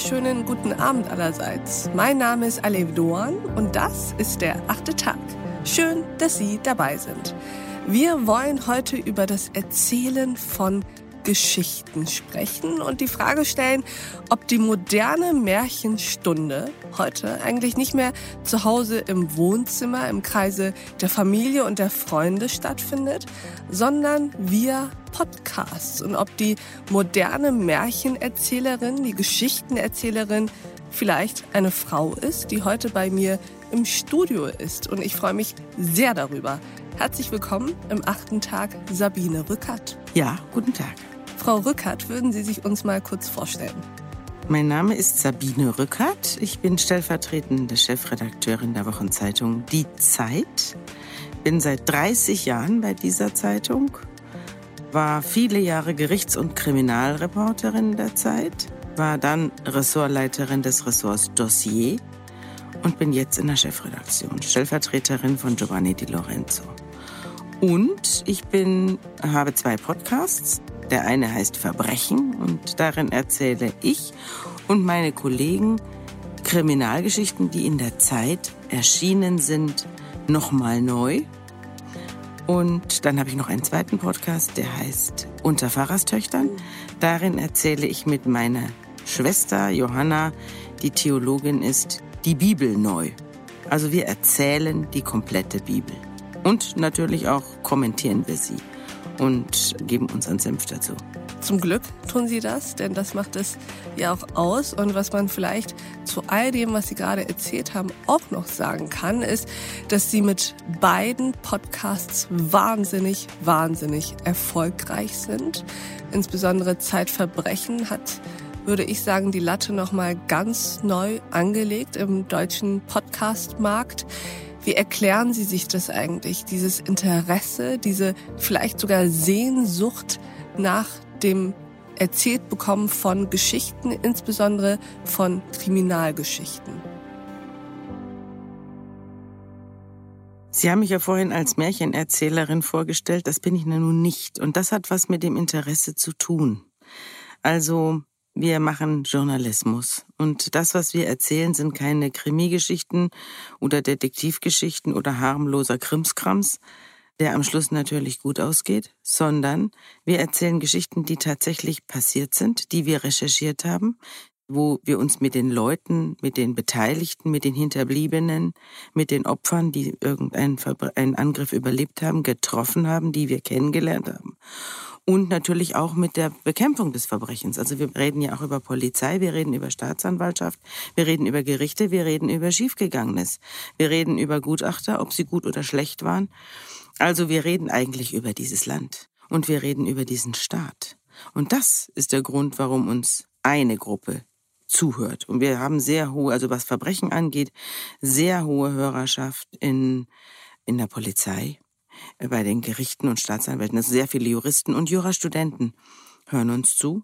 wunderschönen guten Abend allerseits. Mein Name ist Alev Doan und das ist der achte Tag. Schön, dass Sie dabei sind. Wir wollen heute über das Erzählen von Geschichten sprechen und die Frage stellen, ob die moderne Märchenstunde heute eigentlich nicht mehr zu Hause im Wohnzimmer, im Kreise der Familie und der Freunde stattfindet, sondern via Podcasts und ob die moderne Märchenerzählerin, die Geschichtenerzählerin vielleicht eine Frau ist, die heute bei mir im Studio ist. Und ich freue mich sehr darüber. Herzlich willkommen im achten Tag, Sabine Rückert. Ja, guten Tag. Frau Rückert, würden Sie sich uns mal kurz vorstellen? Mein Name ist Sabine Rückert. Ich bin stellvertretende Chefredakteurin der Wochenzeitung Die Zeit. Bin seit 30 Jahren bei dieser Zeitung. War viele Jahre Gerichts- und Kriminalreporterin der Zeit. War dann Ressortleiterin des Ressorts Dossier und bin jetzt in der Chefredaktion, Stellvertreterin von Giovanni Di Lorenzo. Und ich bin, habe zwei Podcasts. Der eine heißt Verbrechen und darin erzähle ich und meine Kollegen Kriminalgeschichten, die in der Zeit erschienen sind, nochmal neu. Und dann habe ich noch einen zweiten Podcast, der heißt Unter Pfarrerstöchtern. Darin erzähle ich mit meiner Schwester Johanna, die Theologin ist, die Bibel neu. Also wir erzählen die komplette Bibel. Und natürlich auch kommentieren wir sie und geben unseren Senf dazu. Zum Glück tun Sie das, denn das macht es ja auch aus. Und was man vielleicht zu all dem, was Sie gerade erzählt haben, auch noch sagen kann, ist, dass Sie mit beiden Podcasts wahnsinnig, wahnsinnig erfolgreich sind. Insbesondere Zeitverbrechen hat würde ich sagen, die Latte nochmal ganz neu angelegt im deutschen Podcast-Markt. Wie erklären Sie sich das eigentlich, dieses Interesse, diese vielleicht sogar Sehnsucht nach dem erzählt bekommen von Geschichten, insbesondere von Kriminalgeschichten? Sie haben mich ja vorhin als Märchenerzählerin vorgestellt, das bin ich nun nicht. Und das hat was mit dem Interesse zu tun. Also wir machen Journalismus. Und das, was wir erzählen, sind keine Krimi-Geschichten oder Detektivgeschichten oder harmloser Krimskrams, der am Schluss natürlich gut ausgeht, sondern wir erzählen Geschichten, die tatsächlich passiert sind, die wir recherchiert haben, wo wir uns mit den Leuten, mit den Beteiligten, mit den Hinterbliebenen, mit den Opfern, die irgendeinen Angriff überlebt haben, getroffen haben, die wir kennengelernt haben und natürlich auch mit der Bekämpfung des Verbrechens. Also wir reden ja auch über Polizei, wir reden über Staatsanwaltschaft, wir reden über Gerichte, wir reden über Schiefgegangenes, wir reden über Gutachter, ob sie gut oder schlecht waren. Also wir reden eigentlich über dieses Land und wir reden über diesen Staat. Und das ist der Grund, warum uns eine Gruppe zuhört. Und wir haben sehr hohe, also was Verbrechen angeht, sehr hohe Hörerschaft in, in der Polizei, bei den Gerichten und Staatsanwälten. Also sehr viele Juristen und Jurastudenten hören uns zu.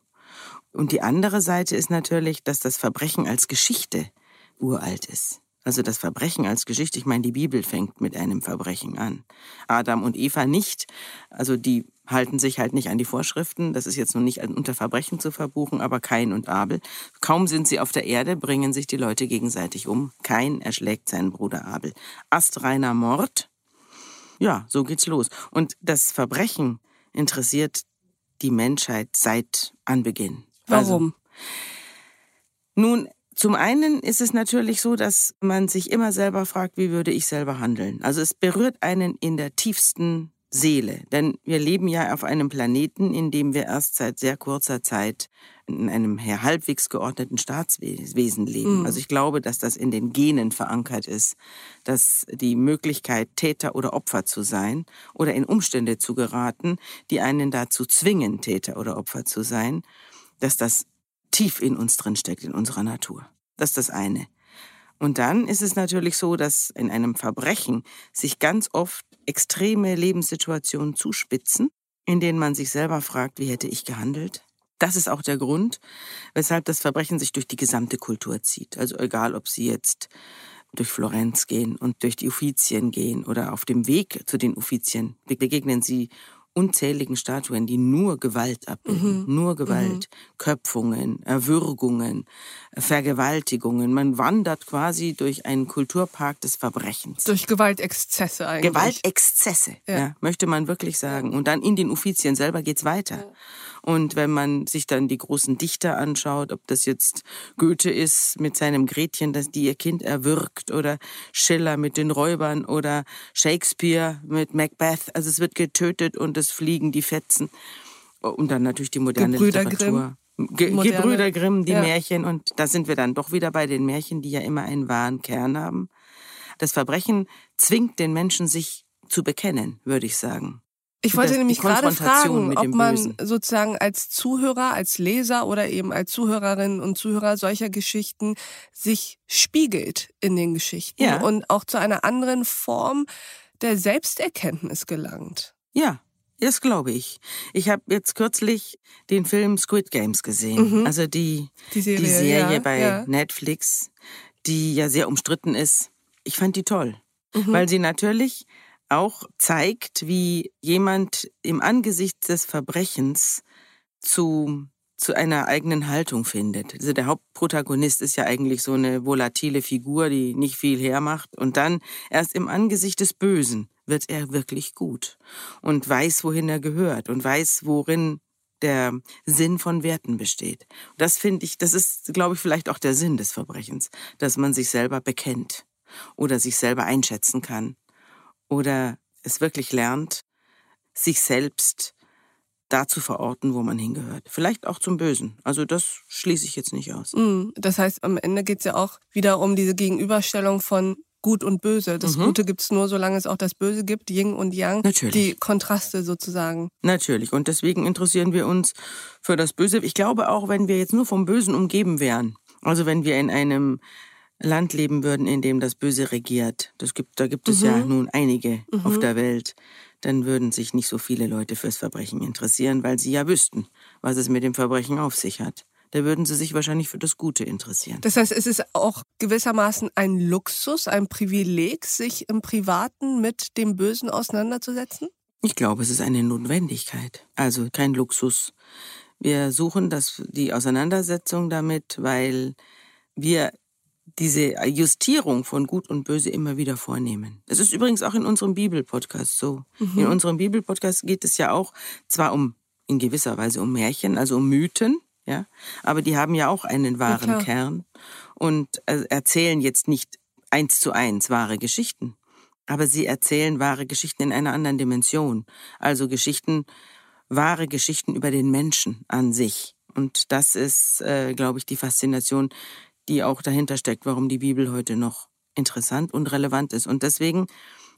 Und die andere Seite ist natürlich, dass das Verbrechen als Geschichte uralt ist. Also das Verbrechen als Geschichte, ich meine, die Bibel fängt mit einem Verbrechen an. Adam und Eva nicht, also die halten sich halt nicht an die Vorschriften. Das ist jetzt nun nicht unter Verbrechen zu verbuchen, aber Kain und Abel. Kaum sind sie auf der Erde, bringen sich die Leute gegenseitig um. Kain erschlägt seinen Bruder Abel. Astreiner Mord, ja, so geht's los. Und das Verbrechen interessiert die Menschheit seit Anbeginn. Warum? Also, nun, zum einen ist es natürlich so, dass man sich immer selber fragt, wie würde ich selber handeln? Also es berührt einen in der tiefsten Seele. Denn wir leben ja auf einem Planeten, in dem wir erst seit sehr kurzer Zeit in einem halbwegs geordneten Staatswesen leben. Mhm. Also ich glaube, dass das in den Genen verankert ist, dass die Möglichkeit, Täter oder Opfer zu sein oder in Umstände zu geraten, die einen dazu zwingen, Täter oder Opfer zu sein, dass das tief in uns drinsteckt, in unserer Natur. Das ist das eine. Und dann ist es natürlich so, dass in einem Verbrechen sich ganz oft extreme Lebenssituationen zuspitzen, in denen man sich selber fragt, wie hätte ich gehandelt? Das ist auch der Grund, weshalb das Verbrechen sich durch die gesamte Kultur zieht. Also egal, ob Sie jetzt durch Florenz gehen und durch die Uffizien gehen oder auf dem Weg zu den Uffizien begegnen Sie unzähligen Statuen, die nur Gewalt abbilden, mhm. nur Gewalt, mhm. Köpfungen, Erwürgungen, Vergewaltigungen. Man wandert quasi durch einen Kulturpark des Verbrechens. Durch Gewaltexzesse eigentlich. Gewaltexzesse, ja. ja möchte man wirklich sagen. Und dann in den Uffizien selber geht's weiter. Ja. Und wenn man sich dann die großen Dichter anschaut, ob das jetzt Goethe ist mit seinem Gretchen, das die ihr Kind erwürgt, oder Schiller mit den Räubern oder Shakespeare mit Macbeth, also es wird getötet und es fliegen die Fetzen. Und dann natürlich die moderne Gebrüder Literatur. Grimm. Ge moderne. Gebrüder Grimm, die ja. Märchen. Und da sind wir dann doch wieder bei den Märchen, die ja immer einen wahren Kern haben. Das Verbrechen zwingt den Menschen, sich zu bekennen, würde ich sagen. Ich wollte das, nämlich gerade fragen, ob man Bösen. sozusagen als Zuhörer, als Leser oder eben als Zuhörerin und Zuhörer solcher Geschichten sich spiegelt in den Geschichten ja. und auch zu einer anderen Form der Selbsterkenntnis gelangt. Ja, das glaube ich. Ich habe jetzt kürzlich den Film Squid Games gesehen, mhm. also die, die Serie, die Serie ja, bei ja. Netflix, die ja sehr umstritten ist. Ich fand die toll, mhm. weil sie natürlich auch zeigt, wie jemand im Angesicht des Verbrechens zu zu einer eigenen Haltung findet. Also der Hauptprotagonist ist ja eigentlich so eine volatile Figur, die nicht viel hermacht. Und dann erst im Angesicht des Bösen wird er wirklich gut und weiß, wohin er gehört und weiß, worin der Sinn von Werten besteht. Das finde ich, das ist, glaube ich, vielleicht auch der Sinn des Verbrechens, dass man sich selber bekennt oder sich selber einschätzen kann oder es wirklich lernt, sich selbst da zu verorten, wo man hingehört. Vielleicht auch zum Bösen. Also das schließe ich jetzt nicht aus. Mm, das heißt, am Ende geht es ja auch wieder um diese Gegenüberstellung von Gut und Böse. Das mhm. Gute gibt es nur, solange es auch das Böse gibt, Yin und Yang. Natürlich. Die Kontraste sozusagen. Natürlich. Und deswegen interessieren wir uns für das Böse. Ich glaube auch, wenn wir jetzt nur vom Bösen umgeben wären, also wenn wir in einem Land leben würden, in dem das Böse regiert, das gibt, da gibt es mhm. ja nun einige mhm. auf der Welt, dann würden sich nicht so viele Leute fürs Verbrechen interessieren, weil sie ja wüssten, was es mit dem Verbrechen auf sich hat. Da würden sie sich wahrscheinlich für das Gute interessieren. Das heißt, es ist auch gewissermaßen ein Luxus, ein Privileg, sich im Privaten mit dem Bösen auseinanderzusetzen? Ich glaube, es ist eine Notwendigkeit, also kein Luxus. Wir suchen das, die Auseinandersetzung damit, weil wir diese Justierung von Gut und Böse immer wieder vornehmen. Das ist übrigens auch in unserem Bibelpodcast so. Mhm. In unserem Bibelpodcast geht es ja auch zwar um in gewisser Weise um Märchen, also um Mythen, ja, aber die haben ja auch einen wahren ja, Kern und äh, erzählen jetzt nicht eins zu eins wahre Geschichten, aber sie erzählen wahre Geschichten in einer anderen Dimension, also Geschichten, wahre Geschichten über den Menschen an sich. Und das ist, äh, glaube ich, die Faszination, die auch dahinter steckt, warum die Bibel heute noch interessant und relevant ist. Und deswegen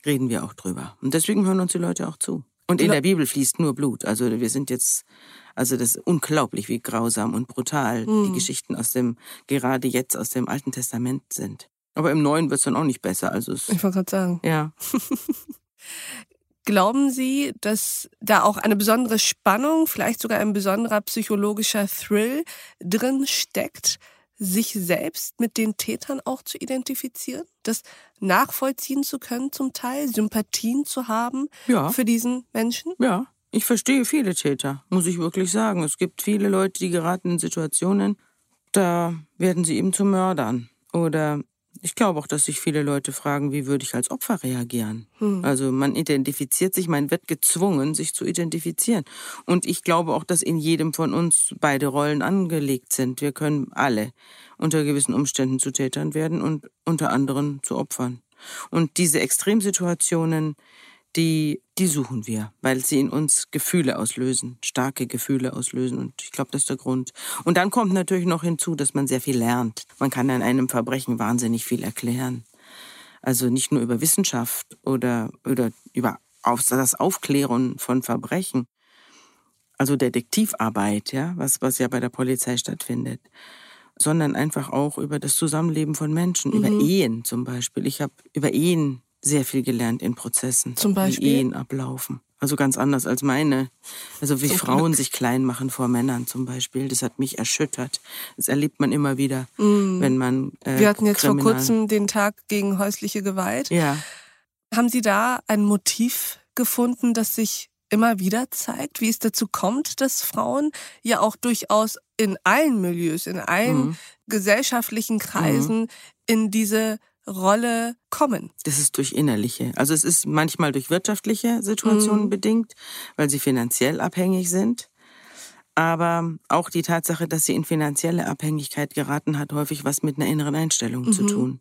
reden wir auch drüber. Und deswegen hören uns die Leute auch zu. Und in der Bibel fließt nur Blut. Also wir sind jetzt, also das ist unglaublich, wie grausam und brutal hm. die Geschichten aus dem, gerade jetzt aus dem Alten Testament sind. Aber im Neuen wird es dann auch nicht besser. Also es, ich wollte gerade sagen. Ja. Glauben Sie, dass da auch eine besondere Spannung, vielleicht sogar ein besonderer psychologischer Thrill drin steckt? Sich selbst mit den Tätern auch zu identifizieren, das nachvollziehen zu können zum Teil, Sympathien zu haben ja. für diesen Menschen? Ja, ich verstehe viele Täter, muss ich wirklich sagen. Es gibt viele Leute, die geraten in Situationen, da werden sie eben zu Mördern oder ich glaube auch, dass sich viele Leute fragen, wie würde ich als Opfer reagieren? Hm. Also man identifiziert sich, man wird gezwungen, sich zu identifizieren. Und ich glaube auch, dass in jedem von uns beide Rollen angelegt sind. Wir können alle unter gewissen Umständen zu Tätern werden und unter anderen zu Opfern. Und diese Extremsituationen, die, die suchen wir, weil sie in uns Gefühle auslösen, starke Gefühle auslösen. Und ich glaube, das ist der Grund. Und dann kommt natürlich noch hinzu, dass man sehr viel lernt. Man kann an einem Verbrechen wahnsinnig viel erklären. Also nicht nur über Wissenschaft oder, oder über das Aufklären von Verbrechen. Also Detektivarbeit, ja, was, was ja bei der Polizei stattfindet sondern einfach auch über das Zusammenleben von Menschen, mhm. über Ehen zum Beispiel. Ich habe über Ehen sehr viel gelernt in Prozessen. Zum Beispiel? Wie Ehen ablaufen. Also ganz anders als meine. Also wie zum Frauen Glück. sich klein machen vor Männern zum Beispiel. Das hat mich erschüttert. Das erlebt man immer wieder, mm. wenn man. Äh, Wir hatten jetzt kriminal... vor kurzem den Tag gegen häusliche Gewalt. Ja. Haben Sie da ein Motiv gefunden, das sich immer wieder zeigt, wie es dazu kommt, dass Frauen ja auch durchaus in allen Milieus, in allen mhm. gesellschaftlichen Kreisen mhm. in diese Rolle kommen. Das ist durch innerliche. Also es ist manchmal durch wirtschaftliche Situationen mhm. bedingt, weil sie finanziell abhängig sind. Aber auch die Tatsache, dass sie in finanzielle Abhängigkeit geraten, hat häufig was mit einer inneren Einstellung mhm. zu tun.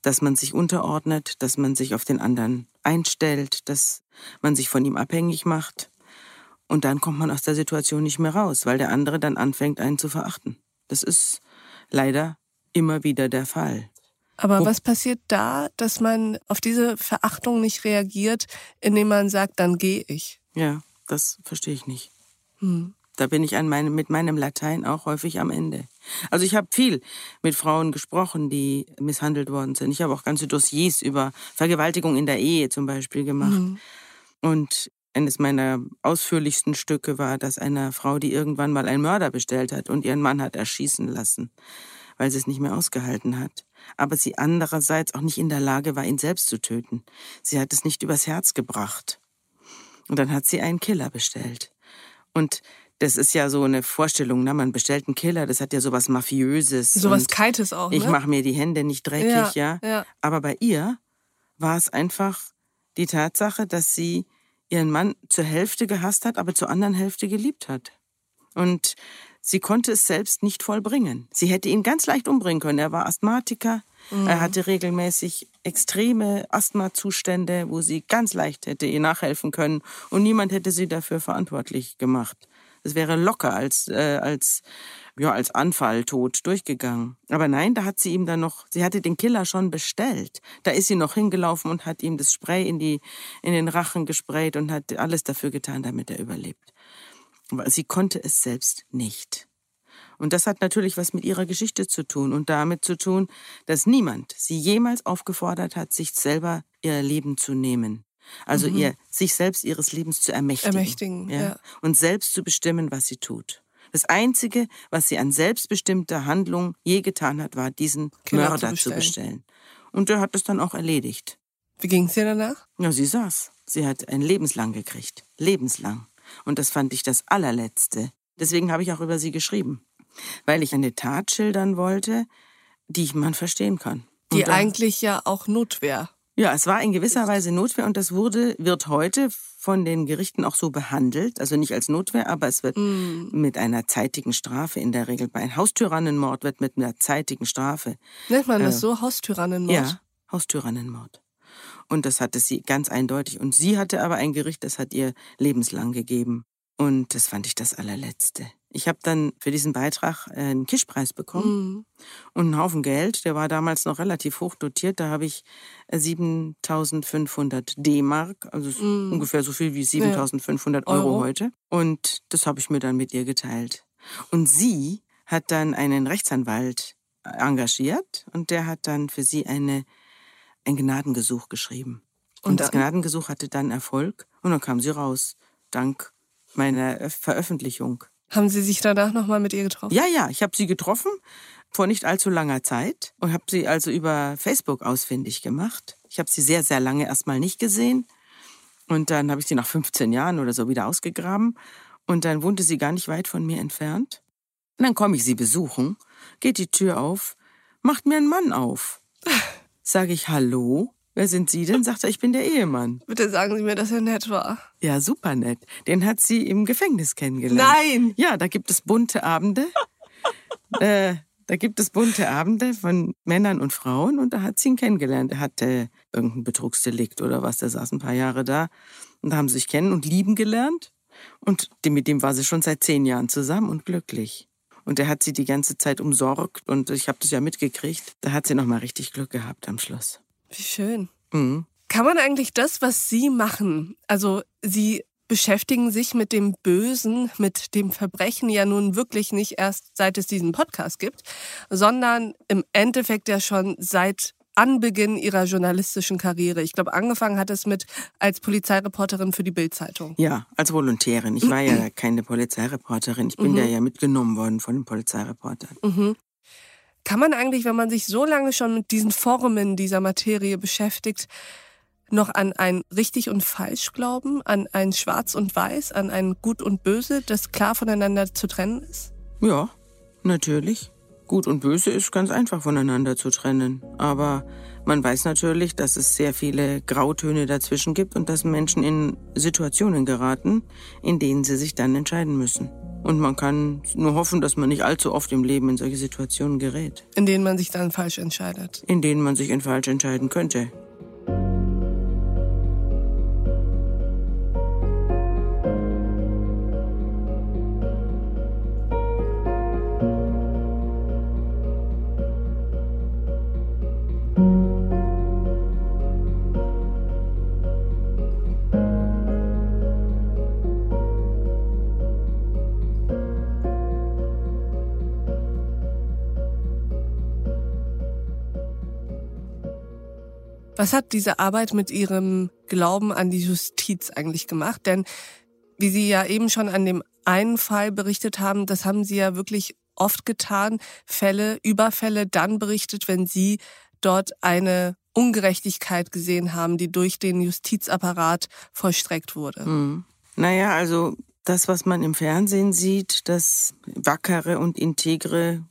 Dass man sich unterordnet, dass man sich auf den anderen einstellt, dass man sich von ihm abhängig macht. Und dann kommt man aus der Situation nicht mehr raus, weil der andere dann anfängt, einen zu verachten. Das ist leider immer wieder der Fall. Aber was passiert da, dass man auf diese Verachtung nicht reagiert, indem man sagt, dann gehe ich? Ja, das verstehe ich nicht. Hm. Da bin ich an meinem, mit meinem Latein auch häufig am Ende. Also ich habe viel mit Frauen gesprochen, die misshandelt worden sind. Ich habe auch ganze Dossiers über Vergewaltigung in der Ehe zum Beispiel gemacht. Mhm. Und eines meiner ausführlichsten Stücke war das einer Frau, die irgendwann mal einen Mörder bestellt hat und ihren Mann hat erschießen lassen, weil sie es nicht mehr ausgehalten hat. Aber sie andererseits auch nicht in der Lage war, ihn selbst zu töten. Sie hat es nicht übers Herz gebracht. Und dann hat sie einen Killer bestellt. Und das ist ja so eine Vorstellung, ne? man bestellt einen Killer, das hat ja sowas Mafiöses. Sowas Kaltes auch, ne? Ich mache mir die Hände nicht dreckig, ja, ja. ja. Aber bei ihr war es einfach die Tatsache, dass sie ihren Mann zur Hälfte gehasst hat, aber zur anderen Hälfte geliebt hat. Und sie konnte es selbst nicht vollbringen. Sie hätte ihn ganz leicht umbringen können. Er war Asthmatiker, mhm. er hatte regelmäßig extreme Asthmazustände, wo sie ganz leicht hätte ihr nachhelfen können und niemand hätte sie dafür verantwortlich gemacht. Es wäre locker als, äh, als, ja, als Anfalltod durchgegangen. Aber nein, da hat sie ihm dann noch, sie hatte den Killer schon bestellt. Da ist sie noch hingelaufen und hat ihm das Spray in die, in den Rachen gesprayt und hat alles dafür getan, damit er überlebt. Sie konnte es selbst nicht. Und das hat natürlich was mit ihrer Geschichte zu tun und damit zu tun, dass niemand sie jemals aufgefordert hat, sich selber ihr Leben zu nehmen. Also mhm. ihr sich selbst ihres Lebens zu ermächtigen. Ermächtigen, ja? ja. Und selbst zu bestimmen, was sie tut. Das Einzige, was sie an selbstbestimmter Handlung je getan hat, war, diesen Killer Mörder zu bestellen. zu bestellen. Und er hat es dann auch erledigt. Wie ging es ihr danach? Ja, sie saß. Sie hat ein lebenslang gekriegt. Lebenslang. Und das fand ich das allerletzte. Deswegen habe ich auch über sie geschrieben. Weil ich eine Tat schildern wollte, die man verstehen kann. Und die eigentlich ja auch Notwehr ja, es war in gewisser Weise Notwehr und das wurde, wird heute von den Gerichten auch so behandelt. Also nicht als Notwehr, aber es wird mm. mit einer zeitigen Strafe in der Regel. Bei einem Haustyrannenmord wird mit einer zeitigen Strafe. Nennt man das äh, so? Haustyrannenmord? Ja, Haustyrannenmord. Und das hatte sie ganz eindeutig. Und sie hatte aber ein Gericht, das hat ihr lebenslang gegeben. Und das fand ich das allerletzte. Ich habe dann für diesen Beitrag äh, einen Kischpreis bekommen mhm. und einen Haufen Geld. Der war damals noch relativ hoch dotiert. Da habe ich 7.500 äh, D-Mark, also mhm. ungefähr so viel wie 7.500 Euro, Euro heute. Und das habe ich mir dann mit ihr geteilt. Und sie hat dann einen Rechtsanwalt engagiert und der hat dann für sie eine, ein Gnadengesuch geschrieben. Und, und das Gnadengesuch hatte dann Erfolg und dann kam sie raus, dank meiner Veröffentlichung. Haben Sie sich danach nochmal mit ihr getroffen? Ja, ja, ich habe sie getroffen vor nicht allzu langer Zeit und habe sie also über Facebook ausfindig gemacht. Ich habe sie sehr, sehr lange erstmal nicht gesehen und dann habe ich sie nach 15 Jahren oder so wieder ausgegraben und dann wohnte sie gar nicht weit von mir entfernt. Und dann komme ich sie besuchen, geht die Tür auf, macht mir ein Mann auf. Sage ich Hallo Wer sind Sie denn? Sagt er, ich bin der Ehemann. Bitte sagen Sie mir, dass er nett war. Ja, super nett. Den hat sie im Gefängnis kennengelernt. Nein! Ja, da gibt es bunte Abende. äh, da gibt es bunte Abende von Männern und Frauen und da hat sie ihn kennengelernt. Er hatte irgendein Betrugsdelikt oder was, der saß ein paar Jahre da und da haben sie sich kennen und lieben gelernt. Und mit dem war sie schon seit zehn Jahren zusammen und glücklich. Und er hat sie die ganze Zeit umsorgt und ich habe das ja mitgekriegt. Da hat sie noch mal richtig Glück gehabt am Schluss. Wie schön. Mhm. Kann man eigentlich das, was Sie machen, also Sie beschäftigen sich mit dem Bösen, mit dem Verbrechen ja nun wirklich nicht erst seit es diesen Podcast gibt, sondern im Endeffekt ja schon seit Anbeginn ihrer journalistischen Karriere. Ich glaube, angefangen hat es mit als Polizeireporterin für die Bildzeitung. Ja, als Volontärin. Ich war ja keine Polizeireporterin. Ich bin mhm. ja mitgenommen worden von den Polizeireportern. Mhm. Kann man eigentlich, wenn man sich so lange schon mit diesen Formen dieser Materie beschäftigt, noch an ein richtig und falsch glauben, an ein schwarz und weiß, an ein gut und böse, das klar voneinander zu trennen ist? Ja, natürlich. Gut und böse ist ganz einfach voneinander zu trennen. Aber man weiß natürlich, dass es sehr viele Grautöne dazwischen gibt und dass Menschen in Situationen geraten, in denen sie sich dann entscheiden müssen. Und man kann nur hoffen, dass man nicht allzu oft im Leben in solche Situationen gerät. In denen man sich dann falsch entscheidet. In denen man sich in falsch entscheiden könnte. Was hat diese Arbeit mit Ihrem Glauben an die Justiz eigentlich gemacht? Denn wie Sie ja eben schon an dem einen Fall berichtet haben, das haben Sie ja wirklich oft getan, Fälle, Überfälle dann berichtet, wenn Sie dort eine Ungerechtigkeit gesehen haben, die durch den Justizapparat vollstreckt wurde. Mhm. Naja, also das, was man im Fernsehen sieht, dass wackere und integre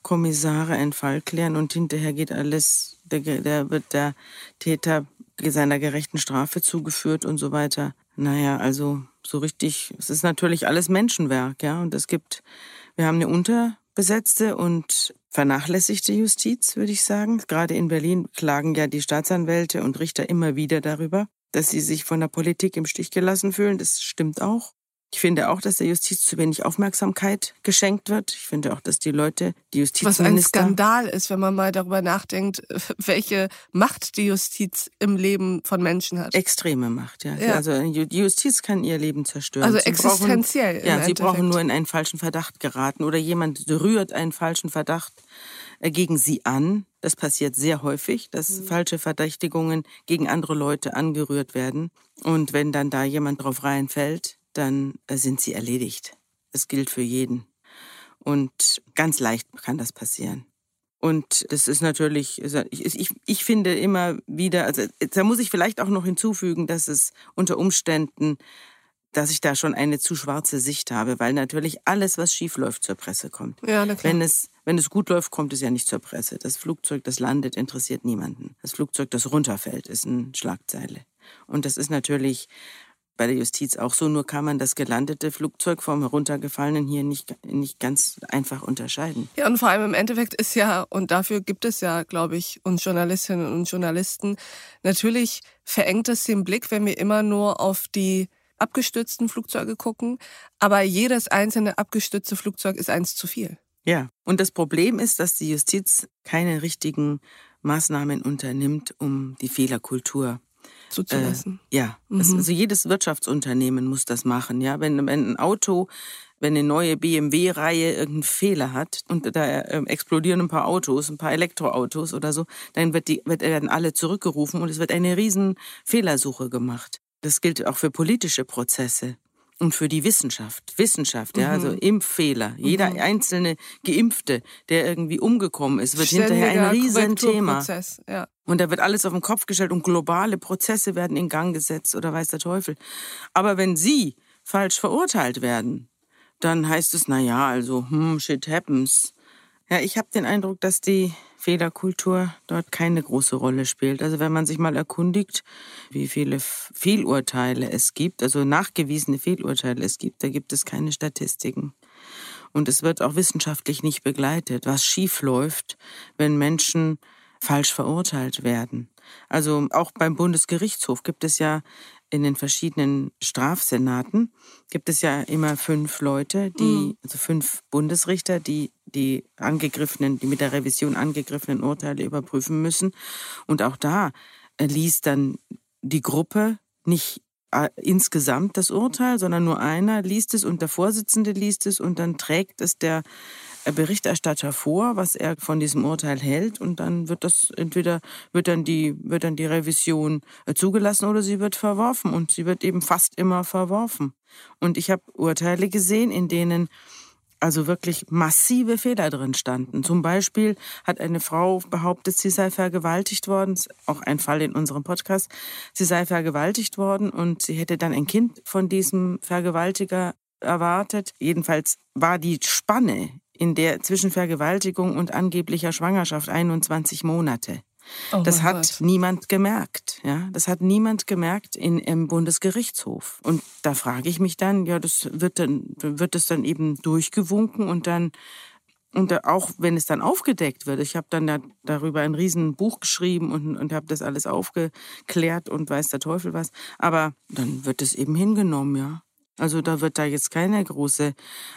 Kommissare einen Fall klären und hinterher geht alles der, der wird der Täter seiner gerechten Strafe zugeführt und so weiter. Naja, also so richtig, es ist natürlich alles Menschenwerk, ja. Und es gibt, wir haben eine unterbesetzte und vernachlässigte Justiz, würde ich sagen. Gerade in Berlin klagen ja die Staatsanwälte und Richter immer wieder darüber, dass sie sich von der Politik im Stich gelassen fühlen. Das stimmt auch. Ich finde auch, dass der Justiz zu wenig Aufmerksamkeit geschenkt wird. Ich finde auch, dass die Leute, die Justizminister... Was ein Skandal ist, wenn man mal darüber nachdenkt, welche Macht die Justiz im Leben von Menschen hat. Extreme Macht, ja. ja. Also die Justiz kann ihr Leben zerstören. Also sie existenziell. Brauchen, ja, sie brauchen nur in einen falschen Verdacht geraten oder jemand rührt einen falschen Verdacht äh, gegen sie an. Das passiert sehr häufig, dass mhm. falsche Verdächtigungen gegen andere Leute angerührt werden. Und wenn dann da jemand drauf reinfällt, dann äh, sind sie erledigt. Es gilt für jeden. Und ganz leicht kann das passieren. Und das ist natürlich, ich, ich, ich finde immer wieder, also da muss ich vielleicht auch noch hinzufügen, dass es unter Umständen, dass ich da schon eine zu schwarze Sicht habe, weil natürlich alles, was schief läuft, zur Presse kommt. Ja, na klar. Wenn es, wenn es gut läuft, kommt es ja nicht zur Presse. Das Flugzeug, das landet, interessiert niemanden. Das Flugzeug, das runterfällt, ist eine Schlagzeile. Und das ist natürlich bei der Justiz auch so, nur kann man das gelandete Flugzeug vom heruntergefallenen hier nicht, nicht ganz einfach unterscheiden. Ja, und vor allem im Endeffekt ist ja, und dafür gibt es ja, glaube ich, uns Journalistinnen und Journalisten, natürlich verengt es den Blick, wenn wir immer nur auf die abgestürzten Flugzeuge gucken, aber jedes einzelne abgestürzte Flugzeug ist eins zu viel. Ja, und das Problem ist, dass die Justiz keine richtigen Maßnahmen unternimmt, um die Fehlerkultur zuzulassen. Äh, ja, mhm. also jedes Wirtschaftsunternehmen muss das machen. Ja, wenn, wenn ein Auto, wenn eine neue BMW-Reihe irgendeinen Fehler hat und da äh, explodieren ein paar Autos, ein paar Elektroautos oder so, dann wird die, wird, werden alle zurückgerufen und es wird eine riesen Fehlersuche gemacht. Das gilt auch für politische Prozesse und für die Wissenschaft. Wissenschaft, ja, also mhm. Impffehler. Jeder mhm. einzelne Geimpfte, der irgendwie umgekommen ist, wird Ständiger hinterher ein Riesenthema. Ja. Und da wird alles auf den Kopf gestellt und globale Prozesse werden in Gang gesetzt oder weiß der Teufel. Aber wenn Sie falsch verurteilt werden, dann heißt es, na ja, also, hm, shit happens. Ja, ich habe den Eindruck, dass die Fehlerkultur dort keine große Rolle spielt. Also wenn man sich mal erkundigt, wie viele Fehlurteile es gibt, also nachgewiesene Fehlurteile es gibt, da gibt es keine Statistiken. Und es wird auch wissenschaftlich nicht begleitet, was schief läuft, wenn Menschen falsch verurteilt werden. Also auch beim Bundesgerichtshof gibt es ja in den verschiedenen Strafsenaten gibt es ja immer fünf Leute, die, mhm. also fünf Bundesrichter, die die angegriffenen, die mit der Revision angegriffenen Urteile überprüfen müssen. Und auch da äh, liest dann die Gruppe nicht äh, insgesamt das Urteil, sondern nur einer liest es und der Vorsitzende liest es und dann trägt es der äh, Berichterstatter vor, was er von diesem Urteil hält und dann wird das entweder wird dann die wird dann die Revision zugelassen oder sie wird verworfen und sie wird eben fast immer verworfen. Und ich habe Urteile gesehen, in denen also wirklich massive Fehler drin standen. Zum Beispiel hat eine Frau behauptet, sie sei vergewaltigt worden, auch ein Fall in unserem Podcast, sie sei vergewaltigt worden und sie hätte dann ein Kind von diesem Vergewaltiger erwartet. Jedenfalls war die Spanne in der zwischen Vergewaltigung und angeblicher Schwangerschaft 21 Monate. Oh das hat Gott. niemand gemerkt. Ja, das hat niemand gemerkt in, im Bundesgerichtshof. Und da frage ich mich dann, ja, das wird dann, wird es dann eben durchgewunken und dann und auch wenn es dann aufgedeckt wird, ich habe dann da, darüber ein Riesenbuch geschrieben und, und habe das alles aufgeklärt und weiß der Teufel was. Aber dann wird es eben hingenommen, ja. Also da wird da jetzt keine große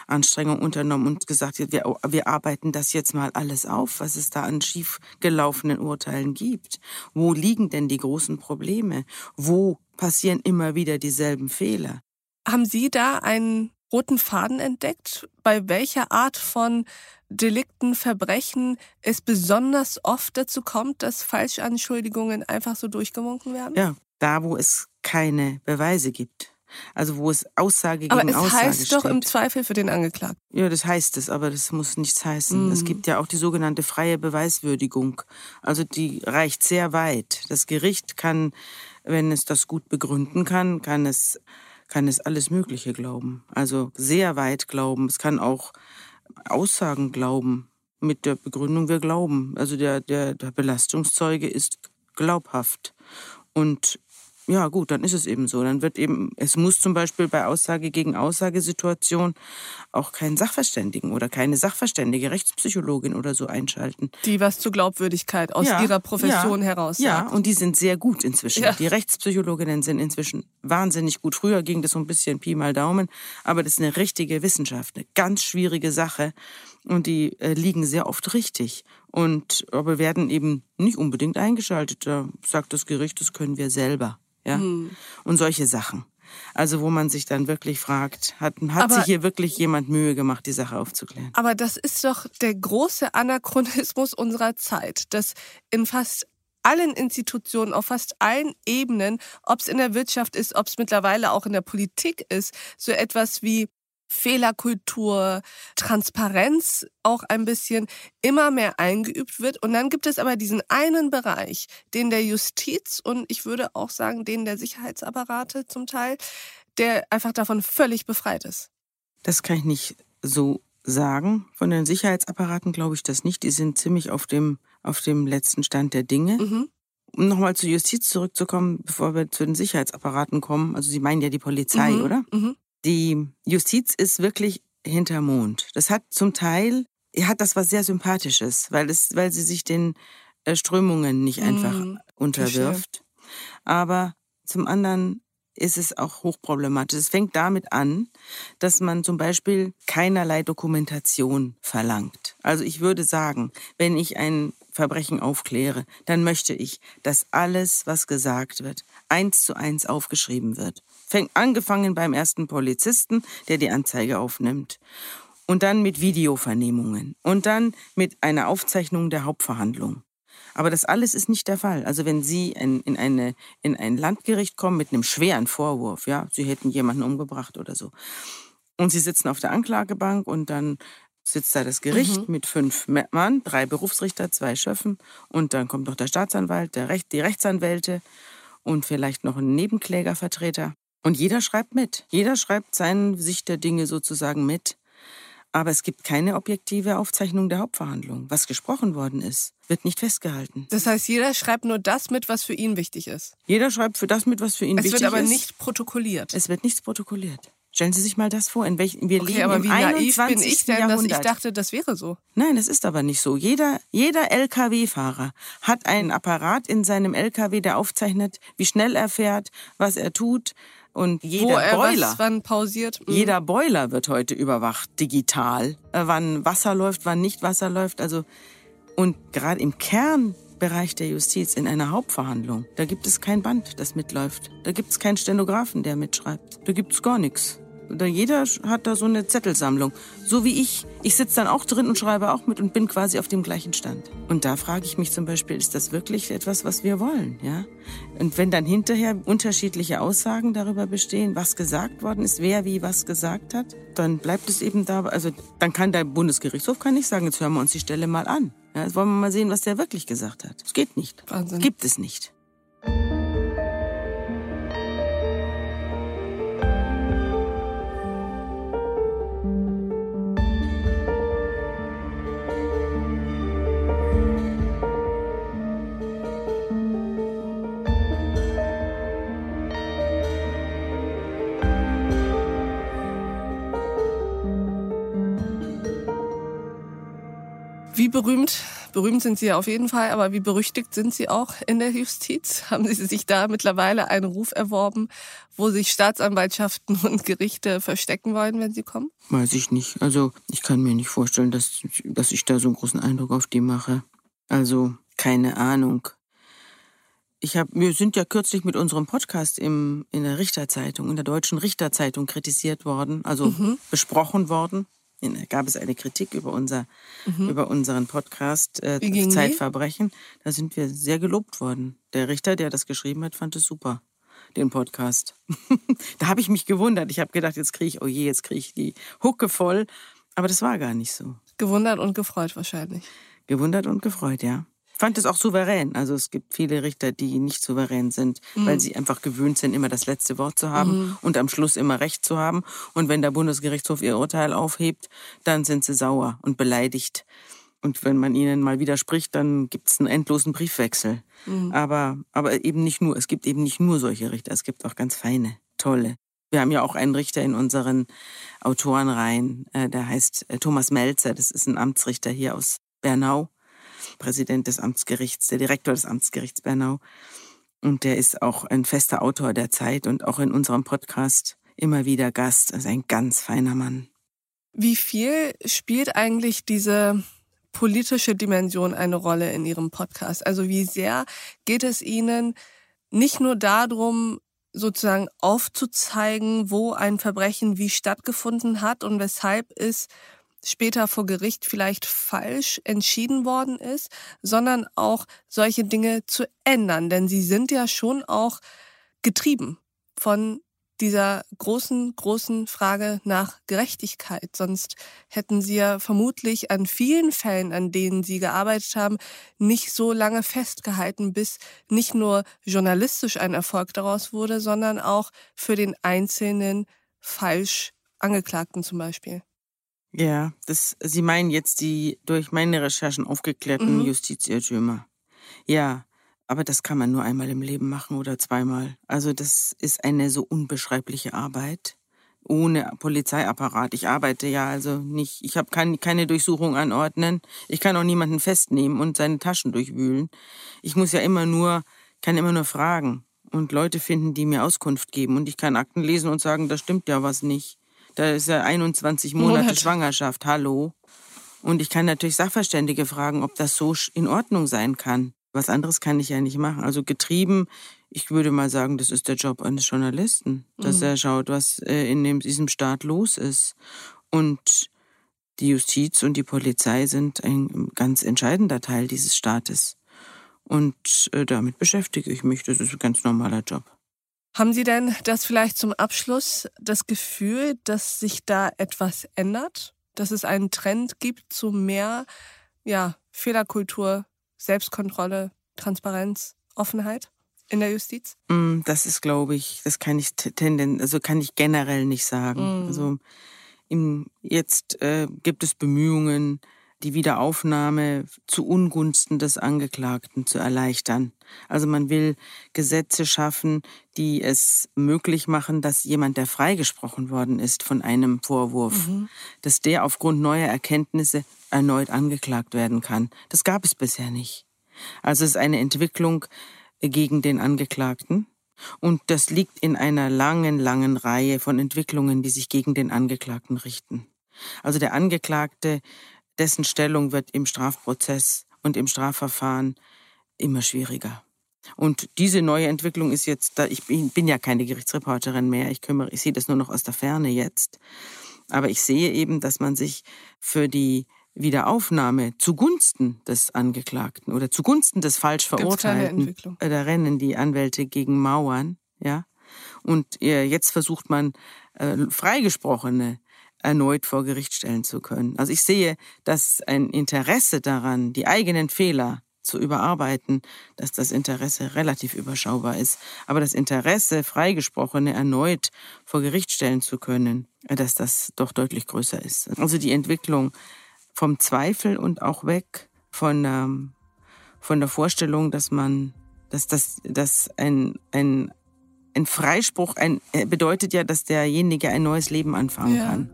Anstrengung unternommen und gesagt, wir, wir arbeiten das jetzt mal alles auf, was es da an schiefgelaufenen Urteilen gibt. Wo liegen denn die großen Probleme? Wo passieren immer wieder dieselben Fehler? Haben Sie da einen roten Faden entdeckt, bei welcher Art von Delikten, Verbrechen es besonders oft dazu kommt, dass Falschanschuldigungen einfach so durchgewunken werden? Ja, da wo es keine Beweise gibt. Also wo es Aussage aber gegen Aussage Aber es heißt steht. doch im Zweifel für den Angeklagten. Ja, das heißt es, aber das muss nichts heißen. Mhm. Es gibt ja auch die sogenannte freie Beweiswürdigung. Also die reicht sehr weit. Das Gericht kann, wenn es das gut begründen kann, kann es, kann es alles Mögliche glauben. Also sehr weit glauben. Es kann auch Aussagen glauben mit der Begründung, wir glauben. Also der, der, der Belastungszeuge ist glaubhaft. Und ja, gut, dann ist es eben so. Dann wird eben, es muss zum Beispiel bei Aussage gegen Aussagesituation auch keinen Sachverständigen oder keine Sachverständige Rechtspsychologin oder so einschalten. Die was zur Glaubwürdigkeit aus ja, ihrer Profession ja, heraus sagt. Ja, und die sind sehr gut inzwischen. Ja. Die Rechtspsychologinnen sind inzwischen wahnsinnig gut. Früher ging das so ein bisschen Pi mal Daumen, aber das ist eine richtige Wissenschaft, eine ganz schwierige Sache. Und die äh, liegen sehr oft richtig. Und aber werden eben nicht unbedingt eingeschaltet. Da sagt das Gericht, das können wir selber ja, mhm. und solche Sachen. Also wo man sich dann wirklich fragt, hat, hat sich hier wirklich jemand Mühe gemacht, die Sache aufzuklären? Aber das ist doch der große Anachronismus unserer Zeit, dass in fast allen Institutionen, auf fast allen Ebenen, ob es in der Wirtschaft ist, ob es mittlerweile auch in der Politik ist, so etwas wie Fehlerkultur, Transparenz auch ein bisschen immer mehr eingeübt wird. Und dann gibt es aber diesen einen Bereich, den der Justiz und ich würde auch sagen, den der Sicherheitsapparate zum Teil, der einfach davon völlig befreit ist. Das kann ich nicht so sagen. Von den Sicherheitsapparaten glaube ich das nicht. Die sind ziemlich auf dem, auf dem letzten Stand der Dinge. Mhm. Um nochmal zur Justiz zurückzukommen, bevor wir zu den Sicherheitsapparaten kommen. Also Sie meinen ja die Polizei, mhm. oder? Mhm. Die Justiz ist wirklich hinter Mond. Das hat zum Teil, hat das was sehr Sympathisches, weil es, weil sie sich den äh, Strömungen nicht einfach mm, unterwirft. Aber zum anderen ist es auch hochproblematisch. Es fängt damit an, dass man zum Beispiel keinerlei Dokumentation verlangt. Also ich würde sagen, wenn ich ein Verbrechen aufkläre, dann möchte ich, dass alles, was gesagt wird, eins zu eins aufgeschrieben wird. Fängt angefangen beim ersten Polizisten, der die Anzeige aufnimmt. Und dann mit Videovernehmungen. Und dann mit einer Aufzeichnung der Hauptverhandlung. Aber das alles ist nicht der Fall. Also wenn Sie in, in, eine, in ein Landgericht kommen mit einem schweren Vorwurf, ja, Sie hätten jemanden umgebracht oder so, und Sie sitzen auf der Anklagebank und dann sitzt da das Gericht mhm. mit fünf Mann, drei Berufsrichter, zwei Schöffen und dann kommt noch der Staatsanwalt, der Recht, die Rechtsanwälte und vielleicht noch ein Nebenklägervertreter. Und jeder schreibt mit. Jeder schreibt seine Sicht der Dinge sozusagen mit. Aber es gibt keine objektive Aufzeichnung der Hauptverhandlung. Was gesprochen worden ist, wird nicht festgehalten. Das heißt, jeder schreibt nur das mit, was für ihn wichtig ist. Jeder schreibt für das mit, was für ihn es wichtig ist. Es wird aber nicht protokolliert. Es wird nichts protokolliert. Stellen Sie sich mal das vor, in welchen wir okay, leben aber im wie 21. bin ich denn, Jahrhundert. dass ich dachte, das wäre so? Nein, es ist aber nicht so. Jeder, jeder LKW-Fahrer hat einen Apparat in seinem LKW, der aufzeichnet, wie schnell er fährt, was er tut. Und jeder Wo er Boiler, was wann pausiert. Mhm. Jeder Boiler wird heute überwacht, digital. Äh, wann Wasser läuft, wann nicht Wasser läuft. Also und gerade im Kern Bereich der Justiz in einer Hauptverhandlung. Da gibt es kein Band, das mitläuft. Da gibt es keinen Stenografen, der mitschreibt. Da gibt es gar nichts. Jeder hat da so eine Zettelsammlung. So wie ich. Ich sitze dann auch drin und schreibe auch mit und bin quasi auf dem gleichen Stand. Und da frage ich mich zum Beispiel, ist das wirklich etwas, was wir wollen? Ja? Und wenn dann hinterher unterschiedliche Aussagen darüber bestehen, was gesagt worden ist, wer wie was gesagt hat, dann bleibt es eben da. Also dann kann der Bundesgerichtshof kann nicht sagen, jetzt hören wir uns die Stelle mal an. Ja, jetzt wollen wir mal sehen, was der wirklich gesagt hat. Es geht nicht. Wahnsinn. Gibt es nicht. Wie berühmt, berühmt sind Sie ja auf jeden Fall, aber wie berüchtigt sind Sie auch in der Justiz? Haben Sie sich da mittlerweile einen Ruf erworben, wo sich Staatsanwaltschaften und Gerichte verstecken wollen, wenn Sie kommen? Weiß ich nicht. Also ich kann mir nicht vorstellen, dass, dass ich da so einen großen Eindruck auf die mache. Also keine Ahnung. Ich hab, wir sind ja kürzlich mit unserem Podcast im, in der Richterzeitung, in der deutschen Richterzeitung kritisiert worden, also mhm. besprochen worden gab es eine Kritik über, unser, mhm. über unseren Podcast äh, Zeitverbrechen. Da sind wir sehr gelobt worden. Der Richter, der das geschrieben hat, fand es super, den Podcast. da habe ich mich gewundert. Ich habe gedacht, jetzt kriege ich, oh je, jetzt kriege ich die Hucke voll. Aber das war gar nicht so. Gewundert und gefreut wahrscheinlich. Gewundert und gefreut, ja fand es auch souverän. Also es gibt viele Richter, die nicht souverän sind, mhm. weil sie einfach gewöhnt sind, immer das letzte Wort zu haben mhm. und am Schluss immer Recht zu haben. Und wenn der Bundesgerichtshof ihr Urteil aufhebt, dann sind sie sauer und beleidigt. Und wenn man ihnen mal widerspricht, dann gibt es einen endlosen Briefwechsel. Mhm. Aber, aber eben nicht nur, es gibt eben nicht nur solche Richter, es gibt auch ganz feine, tolle. Wir haben ja auch einen Richter in unseren Autorenreihen, äh, der heißt äh, Thomas Melzer, das ist ein Amtsrichter hier aus Bernau. Präsident des Amtsgerichts, der Direktor des Amtsgerichts Bernau. Und der ist auch ein fester Autor der Zeit und auch in unserem Podcast immer wieder Gast. Also ein ganz feiner Mann. Wie viel spielt eigentlich diese politische Dimension eine Rolle in Ihrem Podcast? Also wie sehr geht es Ihnen nicht nur darum, sozusagen aufzuzeigen, wo ein Verbrechen wie stattgefunden hat und weshalb es später vor Gericht vielleicht falsch entschieden worden ist, sondern auch solche Dinge zu ändern. Denn sie sind ja schon auch getrieben von dieser großen, großen Frage nach Gerechtigkeit. Sonst hätten sie ja vermutlich an vielen Fällen, an denen sie gearbeitet haben, nicht so lange festgehalten, bis nicht nur journalistisch ein Erfolg daraus wurde, sondern auch für den einzelnen falsch Angeklagten zum Beispiel. Ja, das, Sie meinen jetzt die durch meine Recherchen aufgeklärten mhm. Justizirrtümer. Ja, aber das kann man nur einmal im Leben machen oder zweimal. Also das ist eine so unbeschreibliche Arbeit ohne Polizeiapparat. Ich arbeite ja also nicht, ich habe kein, keine Durchsuchung anordnen. Ich kann auch niemanden festnehmen und seine Taschen durchwühlen. Ich muss ja immer nur, kann immer nur fragen und Leute finden, die mir Auskunft geben und ich kann Akten lesen und sagen, da stimmt ja was nicht. Da ist ja 21 Monate Monat. Schwangerschaft, hallo. Und ich kann natürlich Sachverständige fragen, ob das so in Ordnung sein kann. Was anderes kann ich ja nicht machen. Also getrieben, ich würde mal sagen, das ist der Job eines Journalisten, dass mhm. er schaut, was äh, in diesem Staat los ist. Und die Justiz und die Polizei sind ein ganz entscheidender Teil dieses Staates. Und äh, damit beschäftige ich mich. Das ist ein ganz normaler Job. Haben Sie denn das vielleicht zum Abschluss das Gefühl, dass sich da etwas ändert? Dass es einen Trend gibt zu mehr ja, Fehlerkultur, Selbstkontrolle, Transparenz, Offenheit in der Justiz? Mm, das ist, glaube ich, das kann ich tenden, also kann ich generell nicht sagen. Mm. Also im, jetzt äh, gibt es Bemühungen, die Wiederaufnahme zu Ungunsten des Angeklagten zu erleichtern. Also man will Gesetze schaffen, die es möglich machen, dass jemand, der freigesprochen worden ist von einem Vorwurf, mhm. dass der aufgrund neuer Erkenntnisse erneut angeklagt werden kann. Das gab es bisher nicht. Also es ist eine Entwicklung gegen den Angeklagten. Und das liegt in einer langen, langen Reihe von Entwicklungen, die sich gegen den Angeklagten richten. Also der Angeklagte dessen Stellung wird im Strafprozess und im Strafverfahren immer schwieriger. Und diese neue Entwicklung ist jetzt, da ich bin, ja keine Gerichtsreporterin mehr, ich kümmere, ich sehe das nur noch aus der Ferne jetzt. Aber ich sehe eben, dass man sich für die Wiederaufnahme zugunsten des Angeklagten oder zugunsten des falsch Verurteilten, äh, da rennen die Anwälte gegen Mauern, ja. Und äh, jetzt versucht man, äh, Freigesprochene erneut vor Gericht stellen zu können. Also ich sehe, dass ein Interesse daran, die eigenen Fehler zu überarbeiten, dass das Interesse relativ überschaubar ist. Aber das Interesse, Freigesprochene erneut vor Gericht stellen zu können, dass das doch deutlich größer ist. Also die Entwicklung vom Zweifel und auch weg von, ähm, von der Vorstellung, dass man, dass das, dass ein, ein, ein Freispruch ein, äh, bedeutet ja, dass derjenige ein neues Leben anfangen ja. kann.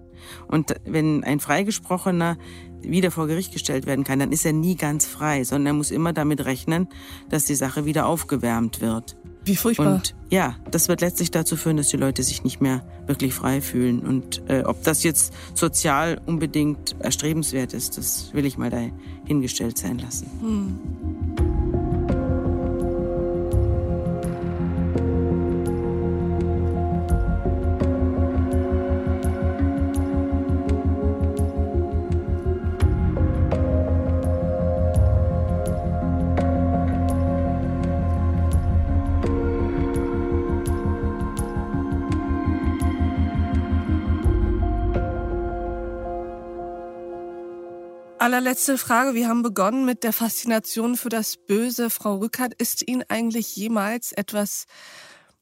Und wenn ein Freigesprochener wieder vor Gericht gestellt werden kann, dann ist er nie ganz frei, sondern er muss immer damit rechnen, dass die Sache wieder aufgewärmt wird. Wie furchtbar. Und ja, das wird letztlich dazu führen, dass die Leute sich nicht mehr wirklich frei fühlen. Und äh, ob das jetzt sozial unbedingt erstrebenswert ist, das will ich mal dahingestellt sein lassen. Hm. Allerletzte Frage. Wir haben begonnen mit der Faszination für das Böse. Frau Rückert, ist Ihnen eigentlich jemals etwas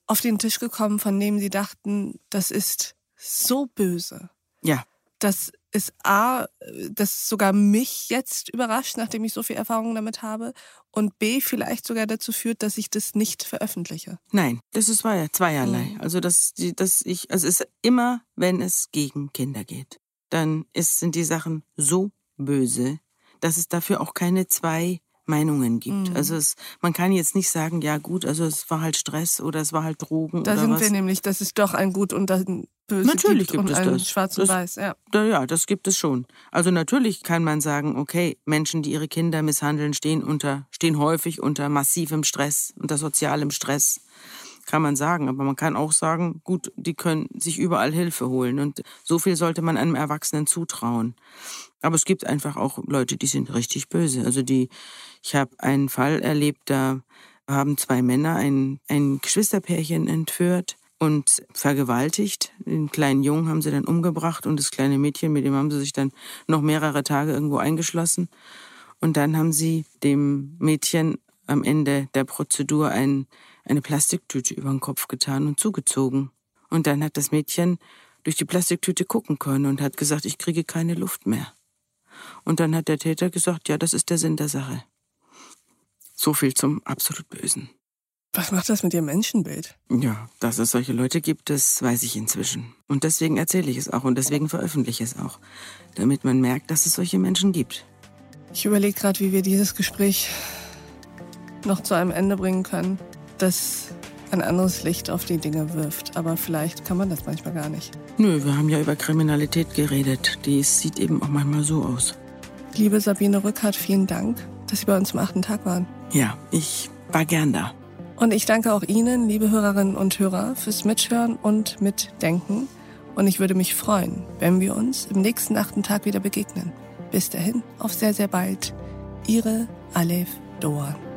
auf den Tisch gekommen, von dem Sie dachten, das ist so böse? Ja. Das ist A, das sogar mich jetzt überrascht, nachdem ich so viel Erfahrung damit habe. Und B, vielleicht sogar dazu führt, dass ich das nicht veröffentliche. Nein, das ist zweierlei. Mhm. Also, dass, dass ich, also es ist immer, wenn es gegen Kinder geht, dann ist, sind die Sachen so böse, dass es dafür auch keine zwei Meinungen gibt. Mhm. Also es, man kann jetzt nicht sagen, ja gut, also es war halt Stress oder es war halt Drogen da oder sind was. wir nämlich, dass es doch ein Gut und ein Böse natürlich gibt, gibt es ein das. Schwarz und das, Weiß. Ja. ja, das gibt es schon. Also natürlich kann man sagen, okay, Menschen, die ihre Kinder misshandeln, stehen unter, stehen häufig unter massivem Stress, unter sozialem Stress kann man sagen. Aber man kann auch sagen, gut, die können sich überall Hilfe holen. Und so viel sollte man einem Erwachsenen zutrauen. Aber es gibt einfach auch Leute, die sind richtig böse. Also die, ich habe einen Fall erlebt, da haben zwei Männer ein, ein Geschwisterpärchen entführt und vergewaltigt. Den kleinen Jungen haben sie dann umgebracht und das kleine Mädchen, mit dem haben sie sich dann noch mehrere Tage irgendwo eingeschlossen. Und dann haben sie dem Mädchen am Ende der Prozedur ein, eine Plastiktüte über den Kopf getan und zugezogen. Und dann hat das Mädchen durch die Plastiktüte gucken können und hat gesagt, ich kriege keine Luft mehr. Und dann hat der Täter gesagt, ja, das ist der Sinn der Sache. So viel zum absolut Bösen. Was macht das mit Ihrem Menschenbild? Ja, dass es solche Leute gibt, das weiß ich inzwischen. Und deswegen erzähle ich es auch und deswegen veröffentliche ich es auch, damit man merkt, dass es solche Menschen gibt. Ich überlege gerade, wie wir dieses Gespräch noch zu einem Ende bringen können, das ein anderes Licht auf die Dinge wirft. Aber vielleicht kann man das manchmal gar nicht. Nö, wir haben ja über Kriminalität geredet. Die sieht eben auch manchmal so aus. Liebe Sabine Rückert, vielen Dank, dass Sie bei uns am achten Tag waren. Ja, ich war gern da. Und ich danke auch Ihnen, liebe Hörerinnen und Hörer, fürs Mithören und Mitdenken. Und ich würde mich freuen, wenn wir uns im nächsten achten Tag wieder begegnen. Bis dahin, auf sehr, sehr bald. Ihre Alef Doan.